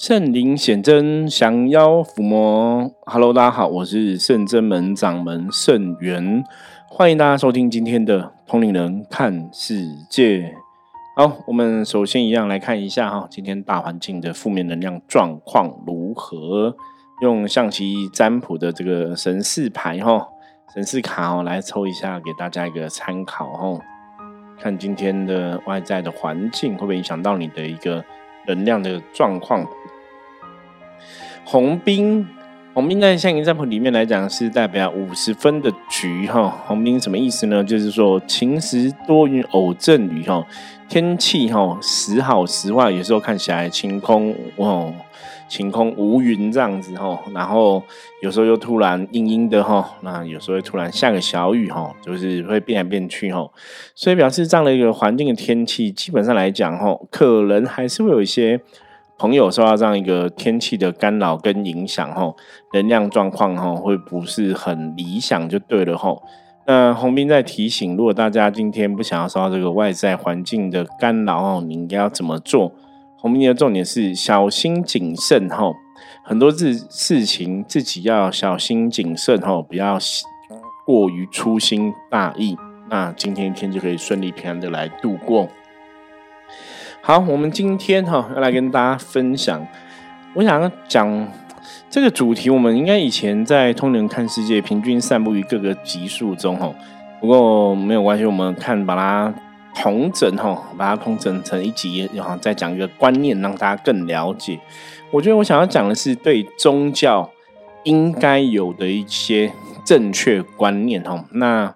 圣灵显真，降妖伏魔。Hello，大家好，我是圣真门掌门圣元，欢迎大家收听今天的通灵人看世界。好，我们首先一样来看一下哈，今天大环境的负面能量状况如何？用象棋占卜的这个神士牌哈，神士卡哦，来抽一下，给大家一个参考哦。看今天的外在的环境会不会影响到你的一个能量的状况？红兵，红兵在象棋占卜里面来讲是代表五十分的局哈。红兵什么意思呢？就是说晴时多云偶阵雨哈，天气哈时好时坏，有时候看起来晴空哦，晴空无云这样子哈，然后有时候又突然阴阴的哈，那有时候会突然下个小雨哈，就是会变来变去哈，所以表示这样的一个环境的天气，基本上来讲哈，可能还是会有一些。朋友受到这样一个天气的干扰跟影响，吼，能量状况吼会不是很理想，就对了，吼。那洪斌在提醒，如果大家今天不想要受到这个外在环境的干扰，哦，你应该要怎么做？洪斌的重点是小心谨慎，吼，很多事事情自己要小心谨慎，吼，不要过于粗心大意，那今天一天就可以顺利平安的来度过。好，我们今天哈要来跟大家分享，我想讲这个主题，我们应该以前在《通人看世界》平均散布于各个集数中哈，不过没有关系，我们看把它同整哈，把它同整成一集，然后再讲一个观念，让大家更了解。我觉得我想要讲的是对宗教应该有的一些正确观念哈。那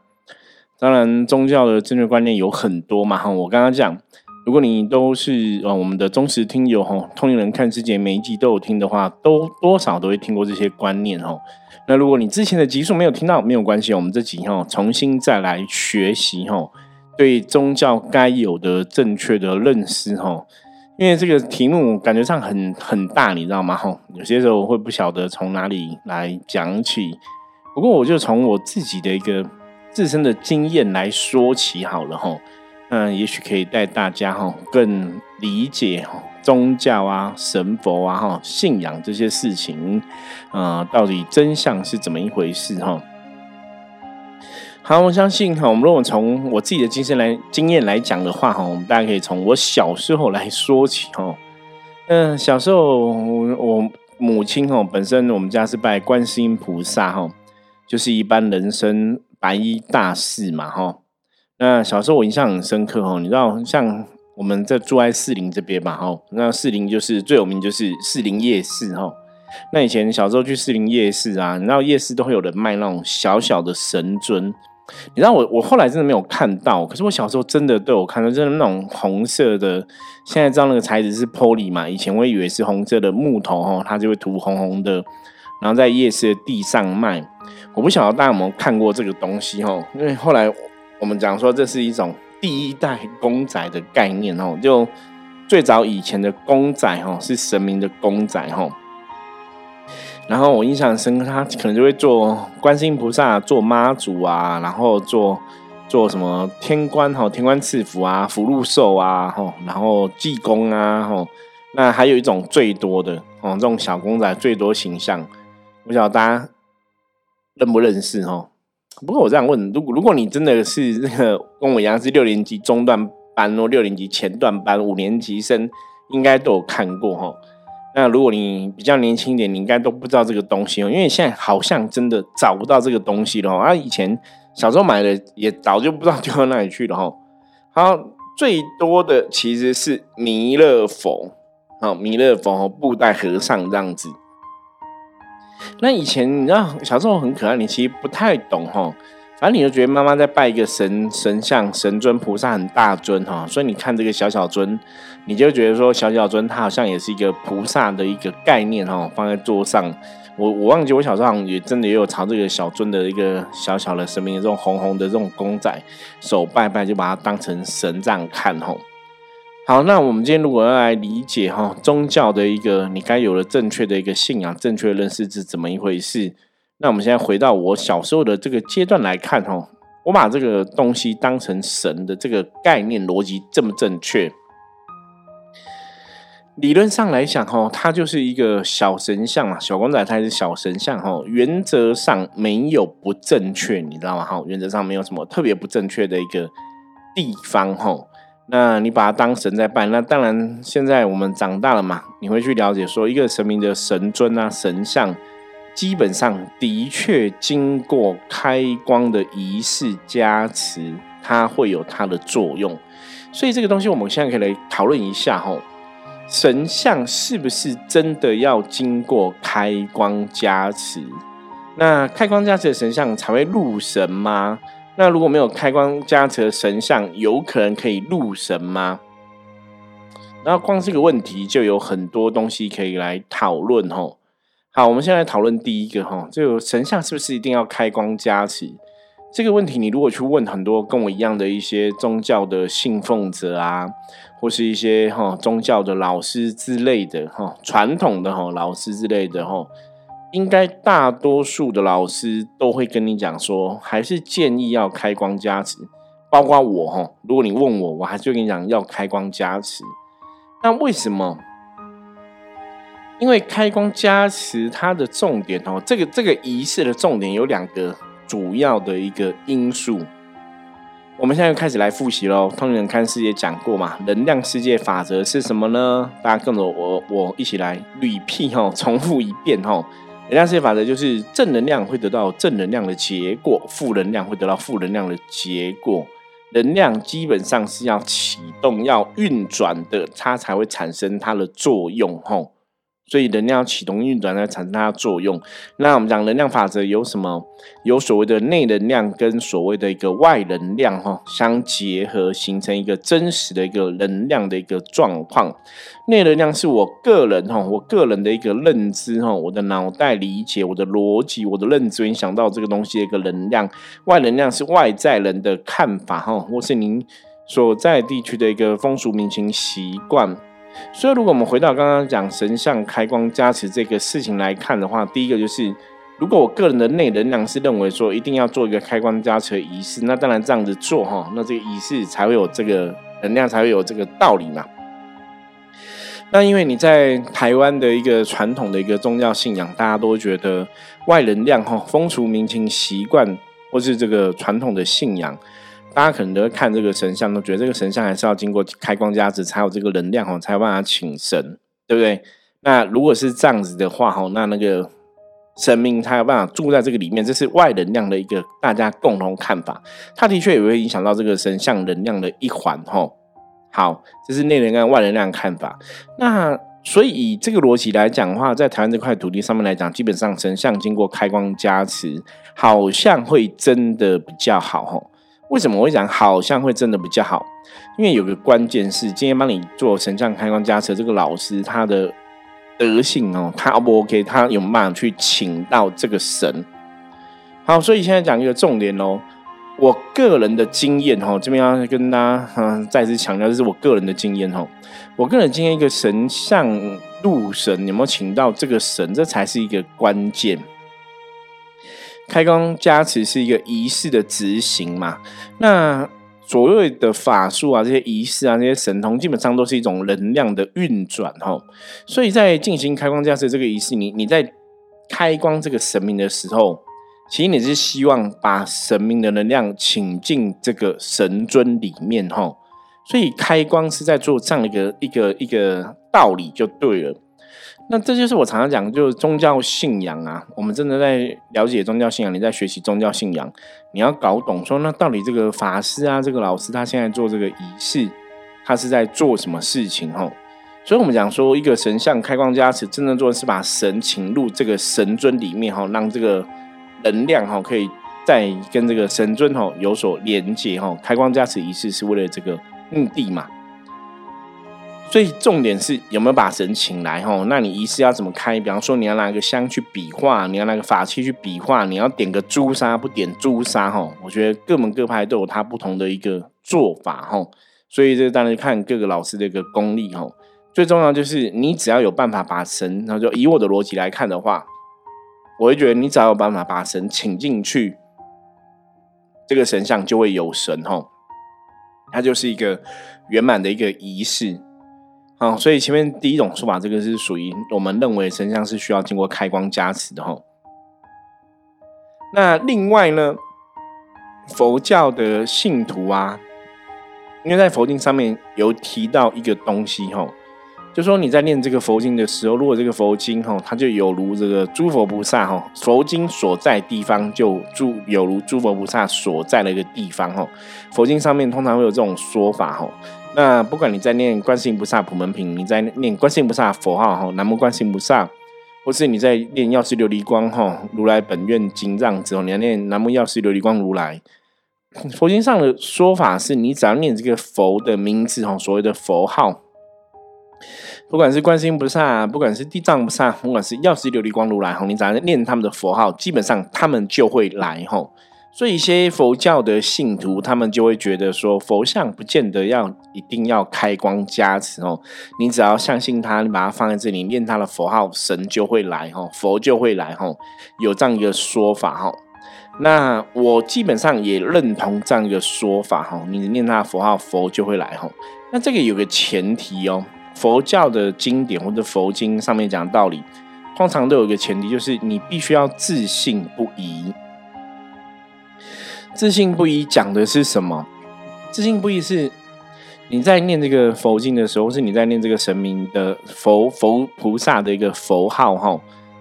当然，宗教的正确观念有很多嘛哈，我刚刚讲。如果你都是呃我们的忠实听友哈，通灵人看世界每一集都有听的话，都多少都会听过这些观念哈。那如果你之前的集数没有听到，没有关系，我们这集哈重新再来学习哈，对宗教该有的正确的认识哈。因为这个题目感觉上很很大，你知道吗？哈，有些时候我会不晓得从哪里来讲起。不过我就从我自己的一个自身的经验来说起好了哈。嗯，也许可以带大家哈更理解哈宗教啊、神佛啊、哈信仰这些事情，呃，到底真相是怎么一回事哈？好，我相信哈，我们如果从我自己的经验来经验来讲的话哈，我们大家可以从我小时候来说起哈。嗯，小时候我母亲哈本身我们家是拜观世音菩萨哈，就是一般人生白衣大士嘛哈。那小时候我印象很深刻哦，你知道像我们在住在士林这边嘛，哈，那士林就是最有名就是士林夜市哈。那以前小时候去士林夜市啊，你知道夜市都会有人卖那种小小的神尊，你知道我我后来真的没有看到，可是我小时候真的都有看到，就是那种红色的，现在知道那个材质是玻璃嘛，以前我以为是红色的木头哈，它就会涂红红的，然后在夜市的地上卖。我不晓得大家有没有看过这个东西哈，因为后来。我们讲说这是一种第一代公仔的概念哦，就最早以前的公仔哦是神明的公仔哦，然后我印象深刻，他可能就会做观世音菩萨、做妈祖啊，然后做做什么天官哈、天官赐福啊、福禄寿啊哈，然后济公啊哈，那还有一种最多的哦，这种小公仔最多形象，不晓得大家认不认识哈？不过我这样问，如果如果你真的是那个跟我一样是六年级中段班哦，六年级前段班五年级生，应该都有看过哈。那如果你比较年轻一点，你应该都不知道这个东西哦，因为现在好像真的找不到这个东西了哈。啊，以前小时候买的也早就不知道丢到哪里去了哈。好，最多的其实是弥勒佛，好，弥勒佛和布袋和尚这样子。那以前你知道小时候很可爱，你其实不太懂哈。反正你就觉得妈妈在拜一个神神像、神尊、菩萨很大尊哈，所以你看这个小小尊，你就觉得说小小尊它好像也是一个菩萨的一个概念哈，放在桌上。我我忘记我小时候也真的也有朝这个小尊的一个小小的神明这种红红的这种公仔手拜拜，就把它当成神这样看哈。好，那我们今天如果要来理解哈宗教的一个你该有的正确的一个信仰、正确认识是怎么一回事？那我们现在回到我小时候的这个阶段来看哈，我把这个东西当成神的这个概念逻辑这么正确？理论上来讲，哈，它就是一个小神像嘛，小公仔它是小神像，哈，原则上没有不正确，你知道吗？哈，原则上没有什么特别不正确的一个地方，哈。那你把它当神在拜，那当然现在我们长大了嘛，你会去了解说，一个神明的神尊啊、神像，基本上的确经过开光的仪式加持，它会有它的作用。所以这个东西我们现在可以来讨论一下，吼。神像是不是真的要经过开光加持？那开光加持的神像才会入神吗？那如果没有开光加持的神像，有可能可以入神吗？然后光这个问题就有很多东西可以来讨论吼。好，我们先来讨论第一个哈，这个神像是不是一定要开光加持？这个问题，你如果去问很多跟我一样的一些宗教的信奉者啊，或是一些哈宗教的老师之类的哈，传统的哈老师之类的哈，应该大多数的老师都会跟你讲说，还是建议要开光加持。包括我哈，如果你问我，我还是会跟你讲要开光加持。那为什么？因为开光加持它的重点哦，这个这个仪式的重点有两个。主要的一个因素，我们现在开始来复习喽。通人看世界讲过嘛？能量世界法则是什么呢？大家跟着我，我一起来捋屁哈，重复一遍哈。能量世界法则就是正能量会得到正能量的结果，负能量会得到负能量的结果。能量基本上是要启动、要运转的，它才会产生它的作用吼。所以能量启动运转来产生它的作用。那我们讲能量法则有什么？有所谓的内能量跟所谓的一个外能量哈相结合，形成一个真实的一个能量的一个状况。内能量是我个人哈，我个人的一个认知哈，我的脑袋理解，我的逻辑，我的认知影响到这个东西的一个能量。外能量是外在人的看法哈，或是您所在地区的一个风俗民情习惯。所以，如果我们回到刚刚讲神像开光加持这个事情来看的话，第一个就是，如果我个人的内能量是认为说一定要做一个开光加持的仪式，那当然这样子做哈，那这个仪式才会有这个能量，才会有这个道理嘛。那因为你在台湾的一个传统的一个宗教信仰，大家都觉得外能量哈，风俗民情习惯或是这个传统的信仰。大家可能都会看这个神像，都觉得这个神像还是要经过开光加持才有这个能量哦，才有办法请神，对不对？那如果是这样子的话哈，那那个神明他有办法住在这个里面，这是外能量的一个大家共同看法。它的确也会影响到这个神像能量的一环哈。好，这是内能量、外能量看法。那所以以这个逻辑来讲的话，在台湾这块土地上面来讲，基本上神像经过开光加持，好像会真的比较好哈。为什么我会讲好像会真的比较好？因为有个关键是，今天帮你做神像开关加持这个老师，他的德性哦，他 O 不 OK？他有办法去请到这个神。好，所以现在讲一个重点哦，我个人的经验哦，这边要跟大家嗯再次强调，这是我个人的经验哦。我个人经验，一个神像入神有没有请到这个神，这才是一个关键。开光加持是一个仪式的执行嘛？那所谓的法术啊，这些仪式啊，这些神通，基本上都是一种能量的运转哈。所以在进行开光加持这个仪式，你你在开光这个神明的时候，其实你是希望把神明的能量请进这个神尊里面哈。所以开光是在做这样一个一个一个道理就对了。那这就是我常常讲，就是宗教信仰啊。我们真的在了解宗教信仰，你在学习宗教信仰，你要搞懂说，那到底这个法师啊，这个老师他现在做这个仪式，他是在做什么事情？吼，所以我们讲说，一个神像开光加持，真正做的是把神请入这个神尊里面，哈，让这个能量哈，可以在跟这个神尊哈有所连接，哈。开光加持仪式是为了这个目的嘛？所以重点是有没有把神请来吼？那你仪式要怎么开？比方说你要拿个香去比划，你要拿个法器去比划，你要点个朱砂不点朱砂吼？我觉得各门各派都有它不同的一个做法吼。所以这当然看各个老师的一个功力吼。最重要就是你只要有办法把神，然后就以我的逻辑来看的话，我会觉得你只要有办法把神请进去，这个神像就会有神吼。它就是一个圆满的一个仪式。哦，所以前面第一种说法，这个是属于我们认为神像是需要经过开光加持的哈。那另外呢，佛教的信徒啊，因为在佛经上面有提到一个东西哈。就说你在念这个佛经的时候，如果这个佛经哈，它就有如这个诸佛菩萨哈，佛经所在地方就诸有如诸佛菩萨所在的一个地方哈。佛经上面通常会有这种说法哈。那不管你在念观世音菩萨普门品，你在念观世音菩萨佛号哈，南无观世音菩萨，或是你在念药师琉璃光哈，如来本愿经藏之后，你要念南无药师琉璃光如来。佛经上的说法是你只要念这个佛的名字哈，所谓的佛号。不管是观世音菩萨，不管是地藏菩萨，不管是药师琉璃光如来哈，你只要念他们的佛号，基本上他们就会来吼。所以一些佛教的信徒，他们就会觉得说，佛像不见得要一定要开光加持哦，你只要相信他，你把它放在这里念他的佛号，神就会来吼，佛就会来吼，有这样一个说法吼。那我基本上也认同这样一个说法吼，你念他的佛号，佛就会来吼。那这个有个前提哦。佛教的经典或者佛经上面讲的道理，通常都有一个前提，就是你必须要自信不疑。自信不疑讲的是什么？自信不疑是你在念这个佛经的时候，是你在念这个神明的佛佛菩萨的一个佛号哈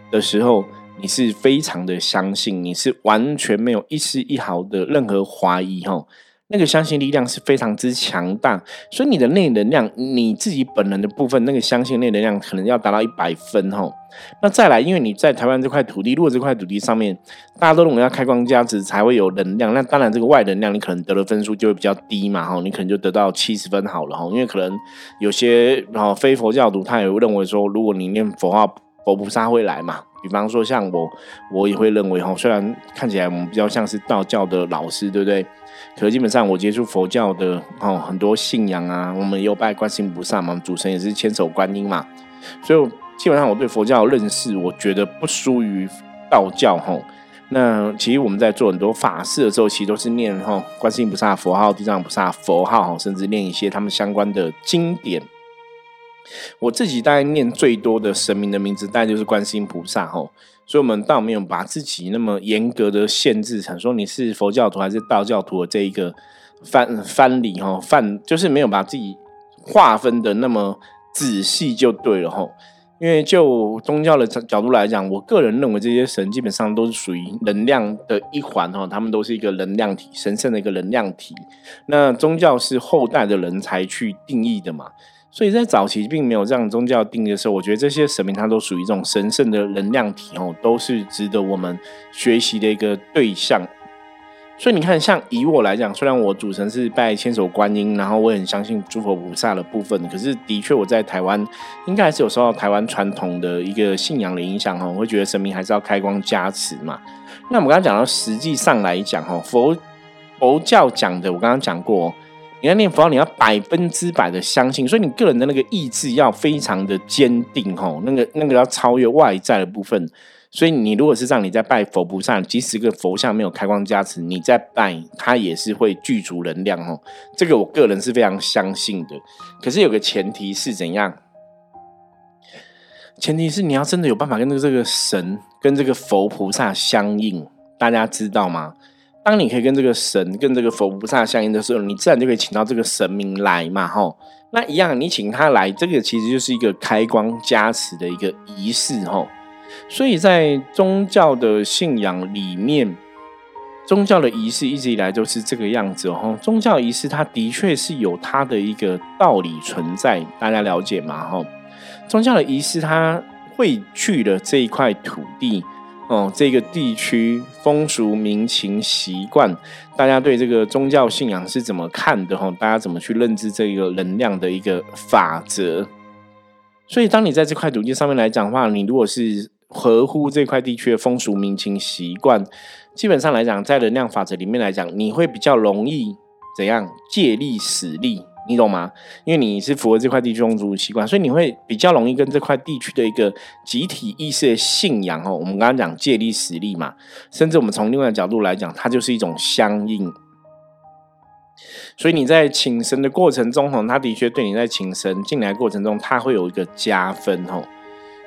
的时候，你是非常的相信，你是完全没有一丝一毫的任何怀疑哈。那个相信力量是非常之强大，所以你的内能量，你自己本人的部分，那个相信内能量可能要达到一百分哈。那再来，因为你在台湾这块土地，如果这块土地上面大家都认为要开光加持才会有能量，那当然这个外能量你可能得的分数就会比较低嘛哈，你可能就得到七十分好了哈。因为可能有些然后非佛教徒他也会认为说，如果你念佛号，佛菩萨会来嘛。比方说像我，我也会认为哈，虽然看起来我们比较像是道教的老师，对不对？可基本上我接触佛教的哦，很多信仰啊，我们有拜观世音菩萨嘛，主神也是千手观音嘛，所以基本上我对佛教的认识，我觉得不输于道教哈。那其实我们在做很多法事的时候，其实都是念哈观世音菩萨佛号、地藏菩萨佛号，甚至念一些他们相关的经典。我自己大概念最多的神明的名字，大概就是观世音菩萨哈。所以，我们倒没有把自己那么严格的限制成说你是佛教徒还是道教徒的这一个翻翻理哈，范就是没有把自己划分的那么仔细就对了哈。因为就宗教的角度来讲，我个人认为这些神基本上都是属于能量的一环哈，他们都是一个能量体，神圣的一个能量体。那宗教是后代的人才去定义的嘛。所以在早期并没有这样宗教定义的时候，我觉得这些神明它都属于这种神圣的能量体哦，都是值得我们学习的一个对象。所以你看，像以我来讲，虽然我主神是拜千手观音，然后我很相信诸佛菩萨的部分，可是的确我在台湾应该还是有受到台湾传统的一个信仰的影响哈，我会觉得神明还是要开光加持嘛。那我们刚刚讲到，实际上来讲哈，佛佛教讲的，我刚刚讲过。你要念佛，你要百分之百的相信，所以你个人的那个意志要非常的坚定吼，那个那个要超越外在的部分。所以你如果是让你在拜佛菩萨，即使个佛像没有开光加持，你在拜它也是会具足能量哦。这个我个人是非常相信的。可是有个前提是怎样？前提是你要真的有办法跟这个神跟这个佛菩萨相应，大家知道吗？当你可以跟这个神、跟这个佛菩萨相应的时候，你自然就可以请到这个神明来嘛，吼。那一样，你请他来，这个其实就是一个开光加持的一个仪式，吼。所以在宗教的信仰里面，宗教的仪式一直以来都是这个样子，吼。宗教仪式它的确是有它的一个道理存在，大家了解吗？吼。宗教的仪式它汇聚了这一块土地。哦，这个地区风俗民情习惯，大家对这个宗教信仰是怎么看的？哈，大家怎么去认知这个能量的一个法则？所以，当你在这块土地上面来讲的话，你如果是合乎这块地区的风俗民情习惯，基本上来讲，在能量法则里面来讲，你会比较容易怎样借力使力。你懂吗？因为你是符合这块地区宗族习惯，所以你会比较容易跟这块地区的一个集体意识的信仰哦。我们刚刚讲借力使力嘛，甚至我们从另外的角度来讲，它就是一种相应。所以你在请神的过程中，吼，他的确对你在请神进来过程中，他会有一个加分，吼。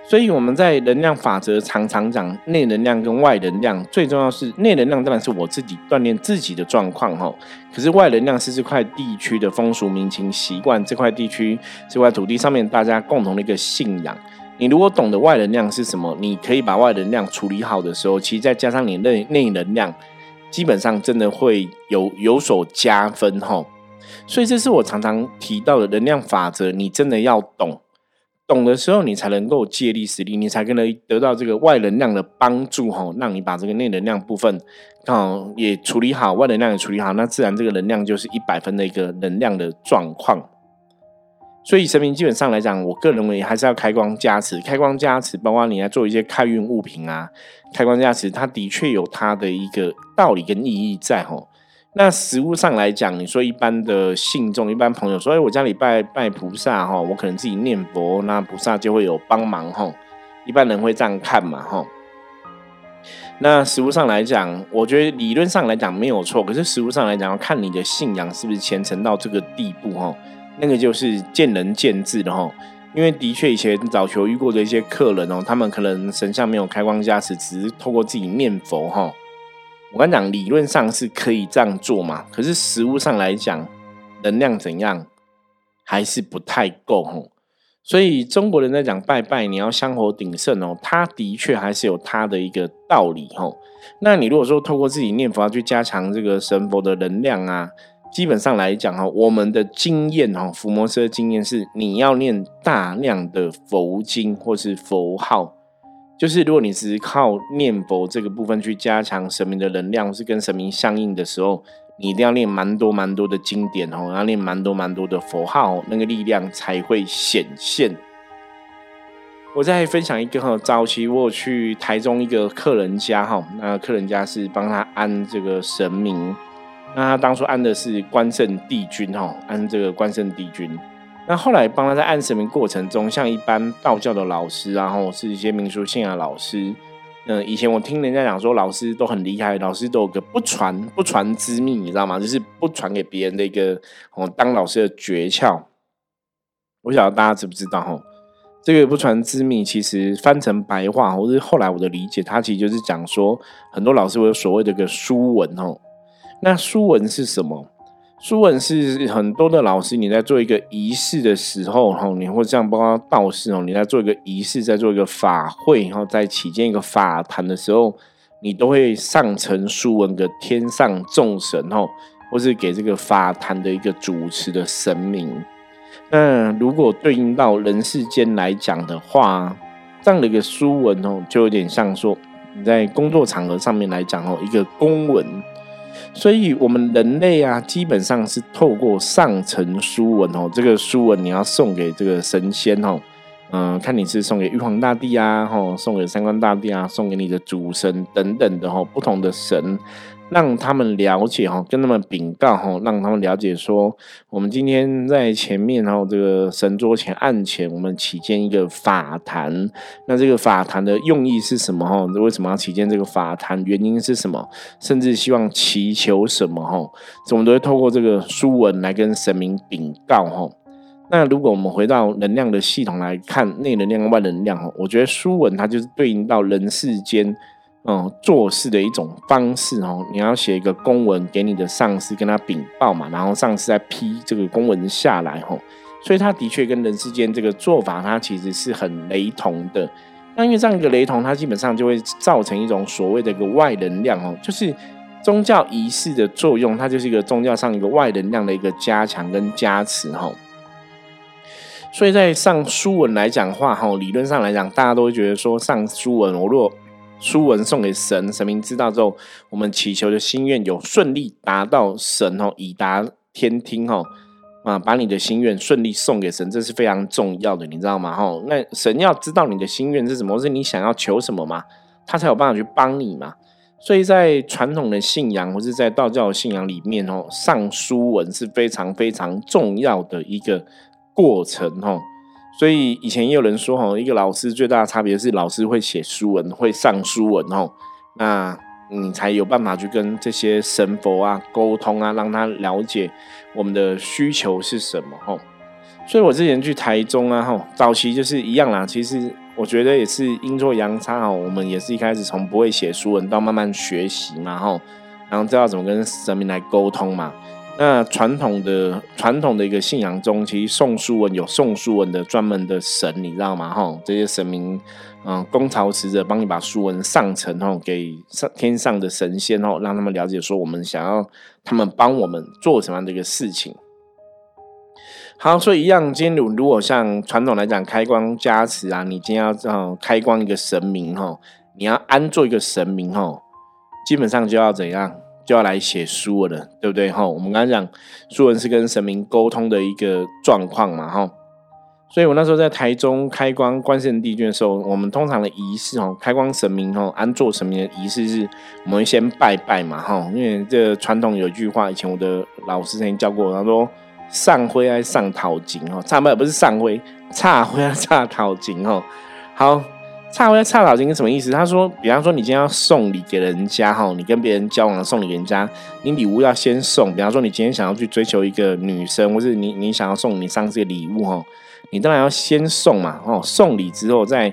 所以我们在能量法则常常讲内能量跟外能量，最重要是内能量当然是我自己锻炼自己的状况哈，可是外能量是这块地区的风俗民情习惯，这块地区这块土地上面大家共同的一个信仰。你如果懂得外能量是什么，你可以把外能量处理好的时候，其实再加上你内内能量，基本上真的会有有所加分哈。所以这是我常常提到的能量法则，你真的要懂。懂的时候，你才能够借力使力，你才可能得到这个外能量的帮助，吼，让你把这个内能量部分，刚好也处理好，外能量也处理好，那自然这个能量就是一百分的一个能量的状况。所以神明基本上来讲，我个人认为还是要开光加持，开光加持，包括你来做一些开运物品啊，开光加持，它的确有它的一个道理跟意义在，吼。那实物上来讲，你说一般的信众、一般朋友说：“哎，我家里拜拜菩萨哈，我可能自己念佛，那菩萨就会有帮忙哈。”一般人会这样看嘛哈。那实物上来讲，我觉得理论上来讲没有错，可是实物上来讲，要看你的信仰是不是虔诚到这个地步哈。那个就是见仁见智的哈。因为的确以前早求遇过的一些客人哦，他们可能神像没有开光加持，只是透过自己念佛哈。我跟你讲，理论上是可以这样做嘛，可是实物上来讲，能量怎样还是不太够吼。所以中国人在讲拜拜，你要香火鼎盛哦，他的确还是有他的一个道理吼。那你如果说透过自己念佛去加强这个神佛的能量啊，基本上来讲哈，我们的经验哈，伏魔师的经验是，你要念大量的佛经或是佛号。就是如果你只是靠念佛这个部分去加强神明的能量，是跟神明相应的时候，你一定要念蛮多蛮多的经典哦，要念蛮多蛮多的佛号，那个力量才会显现。我再分享一个哈，早期我去台中一个客人家哈，那客人家是帮他安这个神明，那他当初安的是关圣帝君哈，安这个关圣帝君。那后来帮他在按神明过程中，像一般道教的老师，然后是一些民俗信仰老师。嗯，以前我听人家讲说，老师都很厉害，老师都有个不传不传之秘，你知道吗？就是不传给别人的一个哦，当老师的诀窍。我晓得大家知不知道？哈，这个不传之秘，其实翻成白话，或是后来我的理解，它其实就是讲说，很多老师会有所谓的个书文哦。那书文是什么？书文是很多的老师，你在做一个仪式的时候，哈，你会这样，包括道士哦，你在做一个仪式，在做一个法会，然后在起建一个法坛的时候，你都会上呈书文给天上众神，哦，或是给这个法坛的一个主持的神明。那如果对应到人世间来讲的话，这样的一个书文哦，就有点像说你在工作场合上面来讲哦，一个公文。所以，我们人类啊，基本上是透过上层书文哦，这个书文你要送给这个神仙哦，嗯，看你是送给玉皇大帝啊，吼，送给三官大帝啊，送给你的主神等等的吼，不同的神。让他们了解哈，跟他们禀告哈，让他们了解说，我们今天在前面然后这个神桌前案前，我们起建一个法坛。那这个法坛的用意是什么哈？为什么要起建这个法坛？原因是什么？甚至希望祈求什么哈？我们都会透过这个书文来跟神明禀告哈。那如果我们回到能量的系统来看内能量、外能量哈，我觉得书文它就是对应到人世间。嗯，做事的一种方式哦，你要写一个公文给你的上司，跟他禀报嘛，然后上司再批这个公文下来吼，所以他的确跟人世间这个做法，它其实是很雷同的。那因为这样一个雷同，它基本上就会造成一种所谓的一个外能量哦，就是宗教仪式的作用，它就是一个宗教上一个外能量的一个加强跟加持吼。所以在上书文来讲话哈，理论上来讲，大家都会觉得说上书文，我若书文送给神，神明知道之后，我们祈求的心愿有顺利达到神哦，以达天听哦，啊，把你的心愿顺利送给神，这是非常重要的，你知道吗？哈，那神要知道你的心愿是什么，是你想要求什么嘛，他才有办法去帮你嘛。所以在传统的信仰或是在道教的信仰里面哦，上书文是非常非常重要的一个过程哦。所以以前也有人说，哈，一个老师最大的差别是老师会写书文，会上书文，哦。那你才有办法去跟这些神佛啊沟通啊，让他了解我们的需求是什么吼。所以我之前去台中啊吼，早期就是一样啦。其实我觉得也是阴错阳差哦，我们也是一开始从不会写书文到慢慢学习嘛吼，然后知道怎么跟神明来沟通嘛。那传统的传统的一个信仰中，其实宋书文有宋书文的专门的神，你知道吗？哈，这些神明，嗯，公曹使者帮你把书文上呈，吼，给上天上的神仙，哦，让他们了解说我们想要他们帮我们做什么样的一个事情。好，所以一样，今天如如果像传统来讲，开光加持啊，你今天要这样开光一个神明，哈，你要安做一个神明，哈，基本上就要怎样？就要来写书了，对不对？哈，我们刚才讲书文是跟神明沟通的一个状况嘛，哈。所以我那时候在台中开光观世帝君的时候，我们通常的仪式哦，开光神明哦，安坐神明的仪式是，我们先拜拜嘛，哈。因为这传统有一句话，以前我的老师曾经教过，他说上灰还上讨金哦，差不不是上灰，差灰啊差讨金哦。好。差回差脑筋什么意思？他说，比方说你今天要送礼给人家哈，你跟别人交往送礼给人家，你礼物要先送。比方说你今天想要去追求一个女生，或是你你想要送你上这个礼物哈，你当然要先送嘛哦，送礼之后再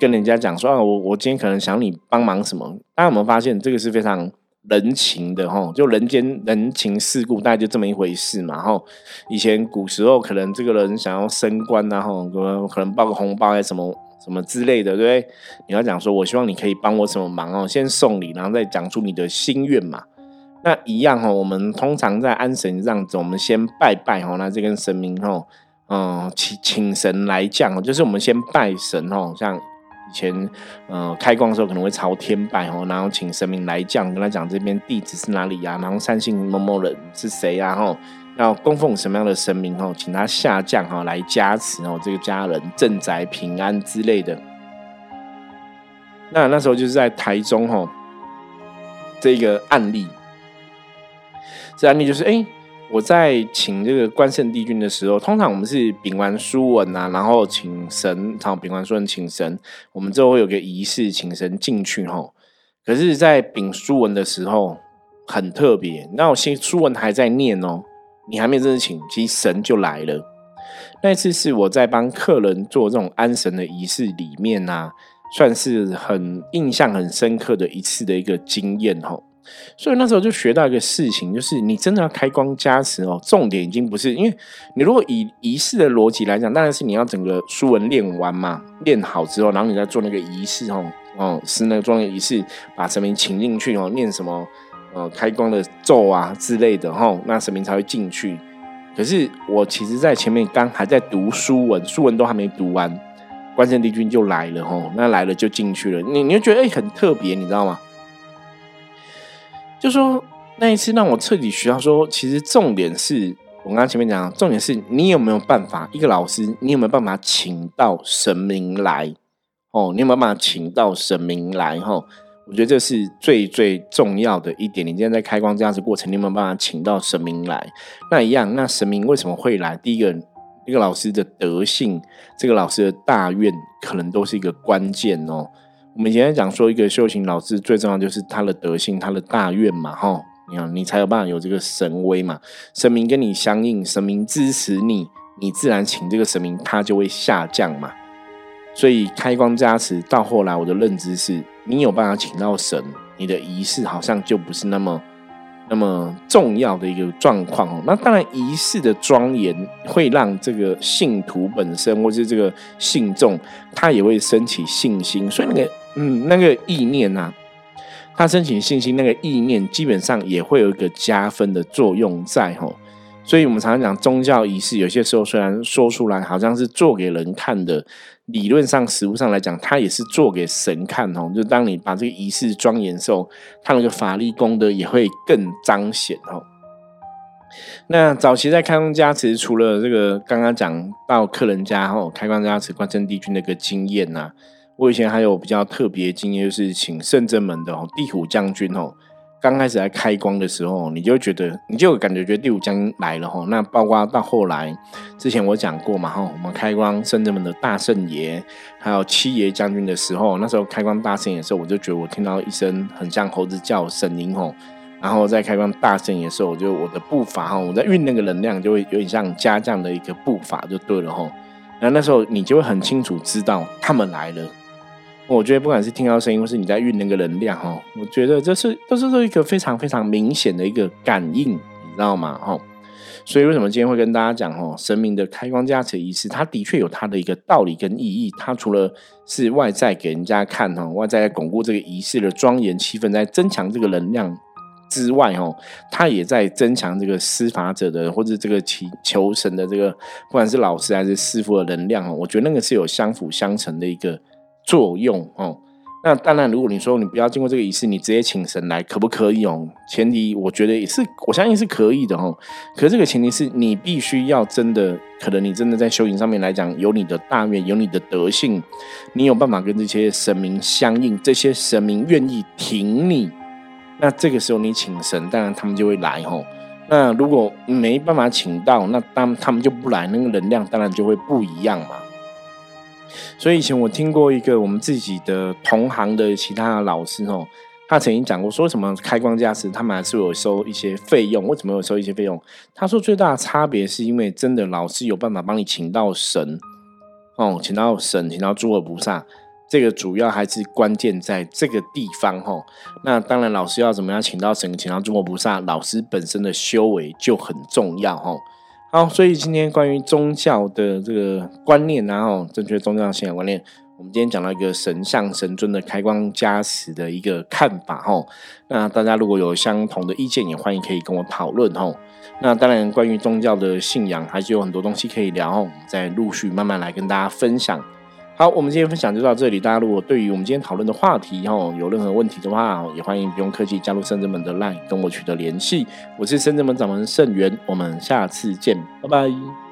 跟人家讲说啊，我我今天可能想你帮忙什么。大家有没有发现这个是非常人情的哈？就人间人情世故，大概就这么一回事嘛哈。以前古时候可能这个人想要升官然后可能报个红包还什么。什么之类的，对不对？你要讲说，我希望你可以帮我什么忙哦，先送礼，然后再讲出你的心愿嘛。那一样哈，我们通常在安神这样子，我们先拜拜哈，那这跟神明哈，嗯，请请神来降，就是我们先拜神哈，像以前嗯开光的时候可能会朝天拜哦，然后请神明来降，跟他讲这边地址是哪里呀，然后三姓某某人是谁呀，哈。要供奉什么样的神明哦，请他下降哈来加持哦，这个家人镇宅平安之类的。那那时候就是在台中哈，这个案例，这案例就是哎，我在请这个关圣帝君的时候，通常我们是禀完书文啊，然后请神，然后禀完书文请神，我们之后会有个仪式，请神进去哈。可是，在禀书文的时候很特别，那我先书文还在念哦。你还没真正请，其实神就来了。那次是我在帮客人做这种安神的仪式里面啊，算是很印象很深刻的一次的一个经验哈。所以那时候就学到一个事情，就是你真的要开光加持哦，重点已经不是因为你如果以仪式的逻辑来讲，当然是你要整个书文练完嘛，练好之后，然后你再做那个仪式哦，哦，是那个做那个仪式，把神明请进去哦，念什么。呃，开光的咒啊之类的吼，那神明才会进去。可是我其实，在前面刚还在读书文，书文都还没读完，关圣帝君就来了吼。那来了就进去了，你你就觉得哎，很特别，你知道吗？就说那一次让我彻底学到说，其实重点是我刚刚前面讲，重点是你有没有办法，一个老师，你有没有办法请到神明来？哦，你有没有办法请到神明来？哈。我觉得这是最最重要的一点。你今天在开光这样子过程，你有没有办法请到神明来？那一样，那神明为什么会来？第一个，一个老师的德性，这个老师的大愿，可能都是一个关键哦。我们以前讲说，一个修行老师最重要就是他的德性，他的大愿嘛，哈，你看你才有办法有这个神威嘛。神明跟你相应，神明支持你，你自然请这个神明，他就会下降嘛。所以开光加持到后来，我的认知是。你有办法请到神，你的仪式好像就不是那么那么重要的一个状况哦。那当然，仪式的庄严会让这个信徒本身，或是这个信众，他也会升起信心。所以那个嗯，那个意念呐，他升起信心，那个意念基本上也会有一个加分的作用在吼。所以我们常常讲宗教仪式，有些时候虽然说出来好像是做给人看的。理论上、实物上来讲，它也是做给神看哦。就当你把这个仪式庄严时候，它那个法力功德也会更彰显哦。那早期在开光加持，除了这个刚刚讲到客人家哦，开光加持关圣帝君那个经验呐，我以前还有比较特别经验，就是请圣真门的哦地虎将军哦刚开始在开光的时候，你就觉得，你就感觉觉得第五将来了哈。那包括到后来，之前我讲过嘛哈，我们开光圣人们的大圣爷，还有七爷将军的时候，那时候开光大圣爷的时候，我就觉得我听到一声很像猴子叫声音吼。然后在开光大圣爷的时候，我就我的步伐哈，我在运那个能量就会有点像加降的一个步伐就对了哈。那那时候你就会很清楚知道他们来了。我觉得不管是听到声音，或是你在运那个能量哈，我觉得这是都是一个非常非常明显的一个感应，你知道吗？哈，所以为什么今天会跟大家讲哦，神明的开光加持仪式，它的确有它的一个道理跟意义。它除了是外在给人家看哈，外在巩固这个仪式的庄严气氛，在增强这个能量之外哦，它也在增强这个施法者的或者这个祈求神的这个，不管是老师还是师傅的能量哦，我觉得那个是有相辅相成的一个。作用哦，那当然，如果你说你不要经过这个仪式，你直接请神来，可不可以哦？前提我觉得也是，我相信是可以的哦。可是这个前提是你必须要真的，可能你真的在修行上面来讲，有你的大愿，有你的德性，你有办法跟这些神明相应，这些神明愿意挺你，那这个时候你请神，当然他们就会来哦。那如果没办法请到，那当他们就不来，那个能量当然就会不一样嘛。所以以前我听过一个我们自己的同行的其他的老师哦，他曾经讲过，说什么开光加持，他们还是有收一些费用。为什么有收一些费用？他说最大的差别是因为真的老师有办法帮你请到神哦，请到神，请到诸佛菩萨，这个主要还是关键在这个地方哦。那当然，老师要怎么样请到神，请到诸佛菩萨，老师本身的修为就很重要哦。好，所以今天关于宗教的这个观念，然后正确宗教信仰观念，我们今天讲到一个神像神尊的开光加持的一个看法，哈。那大家如果有相同的意见，也欢迎可以跟我讨论，哈。那当然，关于宗教的信仰，还是有很多东西可以聊，哦，再陆续慢慢来跟大家分享。好，我们今天分享就到这里。大家如果对于我们今天讨论的话题哦有任何问题的话，也欢迎不用客气加入圣人门的 LINE 跟我取得联系。我是圣人门掌门盛元，我们下次见，拜拜。